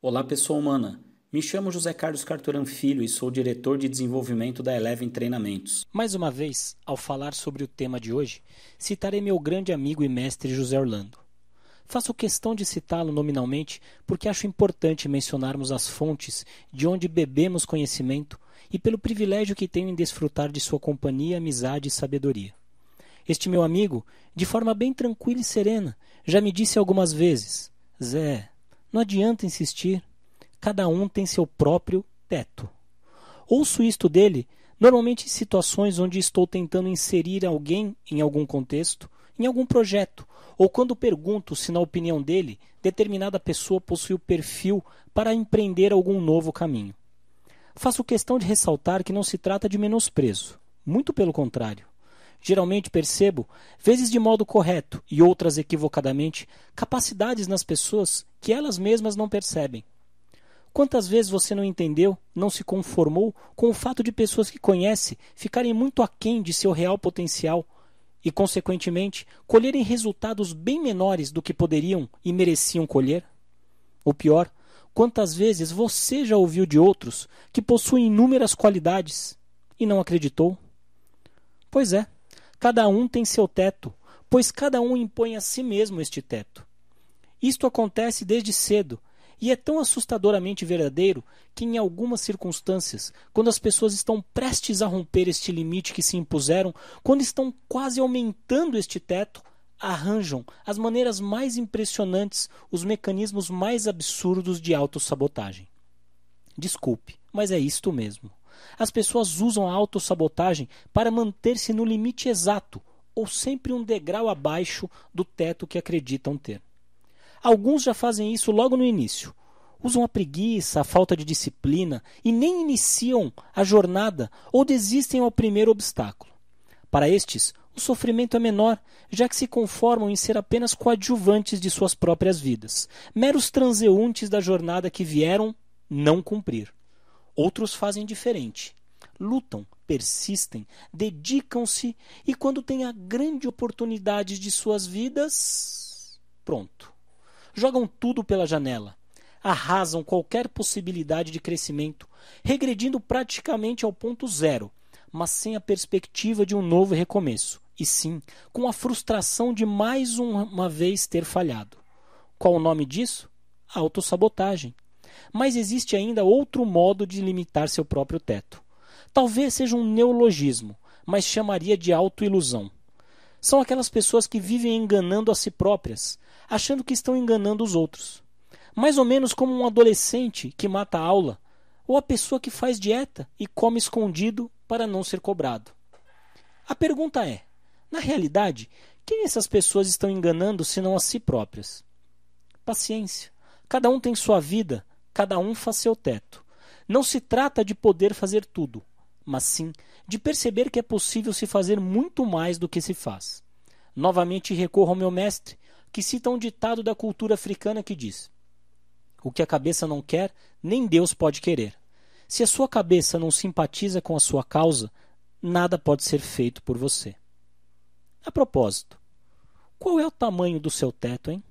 Olá, pessoa humana. Me chamo José Carlos Carturan Filho e sou diretor de desenvolvimento da Eleven Treinamentos. Mais uma vez, ao falar sobre o tema de hoje, citarei meu grande amigo e mestre José Orlando. Faço questão de citá-lo nominalmente porque acho importante mencionarmos as fontes de onde bebemos conhecimento e pelo privilégio que tenho em desfrutar de sua companhia, amizade e sabedoria. Este meu amigo, de forma bem tranquila e serena, já me disse algumas vezes: Zé, não adianta insistir. Cada um tem seu próprio teto. Ouço isto dele normalmente em situações onde estou tentando inserir alguém em algum contexto, em algum projeto, ou quando pergunto se, na opinião dele, determinada pessoa possui o perfil para empreender algum novo caminho. Faço questão de ressaltar que não se trata de menosprezo, muito pelo contrário. Geralmente percebo, vezes de modo correto e outras equivocadamente, capacidades nas pessoas que elas mesmas não percebem. Quantas vezes você não entendeu, não se conformou com o fato de pessoas que conhece ficarem muito aquém de seu real potencial e, consequentemente, colherem resultados bem menores do que poderiam e mereciam colher? O pior, quantas vezes você já ouviu de outros que possuem inúmeras qualidades e não acreditou? Pois é, Cada um tem seu teto, pois cada um impõe a si mesmo este teto. Isto acontece desde cedo, e é tão assustadoramente verdadeiro que, em algumas circunstâncias, quando as pessoas estão prestes a romper este limite que se impuseram, quando estão quase aumentando este teto, arranjam as maneiras mais impressionantes, os mecanismos mais absurdos de autossabotagem. Desculpe, mas é isto mesmo. As pessoas usam a autossabotagem para manter-se no limite exato ou sempre um degrau abaixo do teto que acreditam ter. Alguns já fazem isso logo no início. Usam a preguiça, a falta de disciplina e nem iniciam a jornada ou desistem ao primeiro obstáculo. Para estes, o sofrimento é menor, já que se conformam em ser apenas coadjuvantes de suas próprias vidas, meros transeuntes da jornada que vieram não cumprir. Outros fazem diferente. Lutam, persistem, dedicam-se e, quando têm a grande oportunidade de suas vidas, pronto. Jogam tudo pela janela. Arrasam qualquer possibilidade de crescimento, regredindo praticamente ao ponto zero, mas sem a perspectiva de um novo recomeço, e sim com a frustração de mais uma vez ter falhado. Qual o nome disso? Autossabotagem. Mas existe ainda outro modo de limitar seu próprio teto. Talvez seja um neologismo, mas chamaria de autoilusão. São aquelas pessoas que vivem enganando a si próprias, achando que estão enganando os outros. Mais ou menos como um adolescente que mata a aula, ou a pessoa que faz dieta e come escondido para não ser cobrado. A pergunta é: na realidade, quem essas pessoas estão enganando senão a si próprias? Paciência. Cada um tem sua vida, cada um faz seu teto. Não se trata de poder fazer tudo, mas sim de perceber que é possível se fazer muito mais do que se faz. Novamente recorro ao meu mestre, que cita um ditado da cultura africana que diz: O que a cabeça não quer, nem Deus pode querer. Se a sua cabeça não simpatiza com a sua causa, nada pode ser feito por você. A propósito, qual é o tamanho do seu teto, hein?